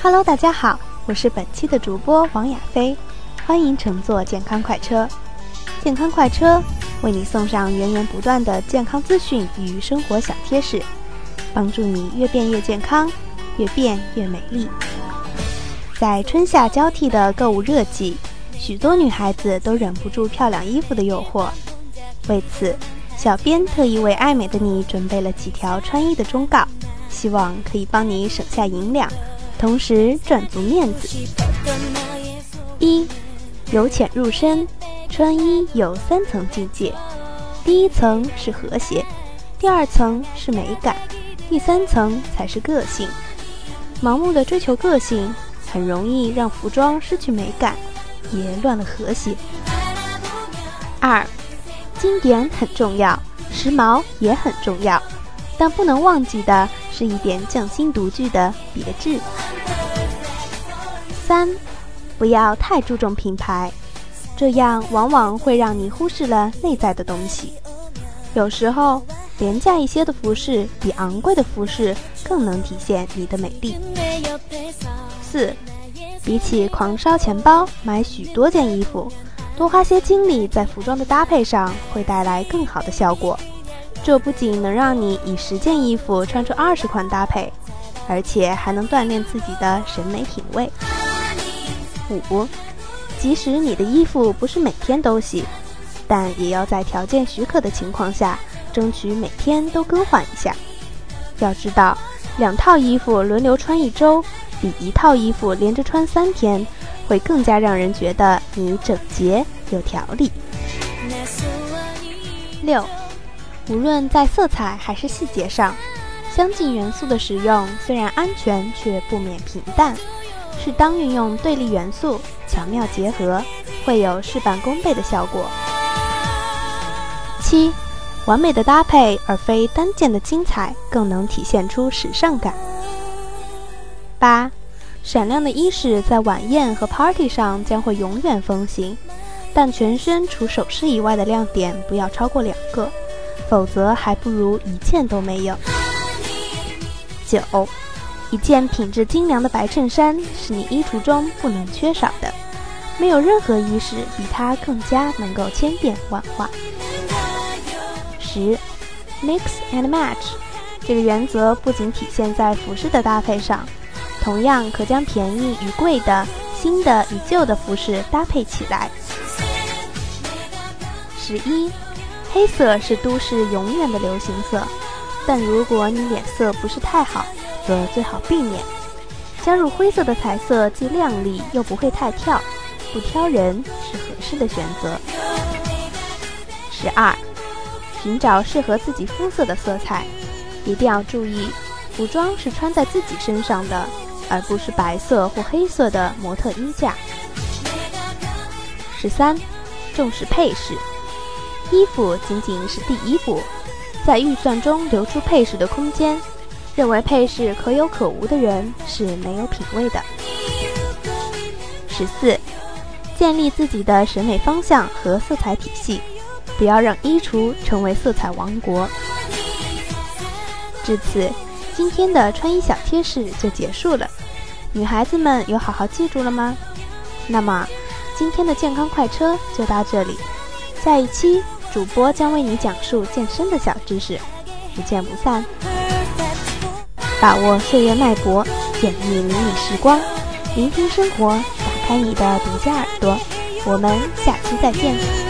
Hello，大家好，我是本期的主播王亚飞，欢迎乘坐健康快车。健康快车为你送上源源不断的健康资讯与生活小贴士，帮助你越变越健康，越变越美丽。在春夏交替的购物热季，许多女孩子都忍不住漂亮衣服的诱惑。为此，小编特意为爱美的你准备了几条穿衣的忠告，希望可以帮你省下银两，同时赚足面子。一，由浅入深。穿衣有三层境界，第一层是和谐，第二层是美感，第三层才是个性。盲目的追求个性，很容易让服装失去美感，也乱了和谐。二，经典很重要，时髦也很重要，但不能忘记的是一点匠心独具的别致。三，不要太注重品牌。这样往往会让你忽视了内在的东西。有时候，廉价一些的服饰比昂贵的服饰更能体现你的美丽。四，比起狂烧钱包买许多件衣服，多花些精力在服装的搭配上会带来更好的效果。这不仅能让你以十件衣服穿出二十款搭配，而且还能锻炼自己的审美品味。五。即使你的衣服不是每天都洗，但也要在条件许可的情况下，争取每天都更换一下。要知道，两套衣服轮流穿一周，比一套衣服连着穿三天，会更加让人觉得你整洁有条理。六，无论在色彩还是细节上，相近元素的使用虽然安全，却不免平淡。适当运用对立元素，巧妙结合，会有事半功倍的效果。七，完美的搭配而非单件的精彩，更能体现出时尚感。八，闪亮的衣饰在晚宴和 party 上将会永远风行，但全身除首饰以外的亮点不要超过两个，否则还不如一件都没有。九。一件品质精良的白衬衫是你衣橱中不能缺少的，没有任何衣饰比它更加能够千变万化。十，mix and match，这个原则不仅体现在服饰的搭配上，同样可将便宜与贵的、新的与旧的服饰搭配起来。十一，黑色是都市永远的流行色，但如果你脸色不是太好。则最好避免加入灰色的彩色，既亮丽又不会太跳，不挑人是合适的选择。十二，寻找适合自己肤色的色彩，一定要注意，服装是穿在自己身上的，而不是白色或黑色的模特衣架。十三，重视配饰，衣服仅仅是第一步，在预算中留出配饰的空间。认为配饰可有可无的人是没有品味的。十四，建立自己的审美方向和色彩体系，不要让衣橱成为色彩王国。至此，今天的穿衣小贴士就结束了。女孩子们有好好记住了吗？那么，今天的健康快车就到这里。下一期主播将为你讲述健身的小知识，不见不散。把握岁月脉搏，演绎迷你时光，聆听生活，打开你的独家耳朵。我们下期再见。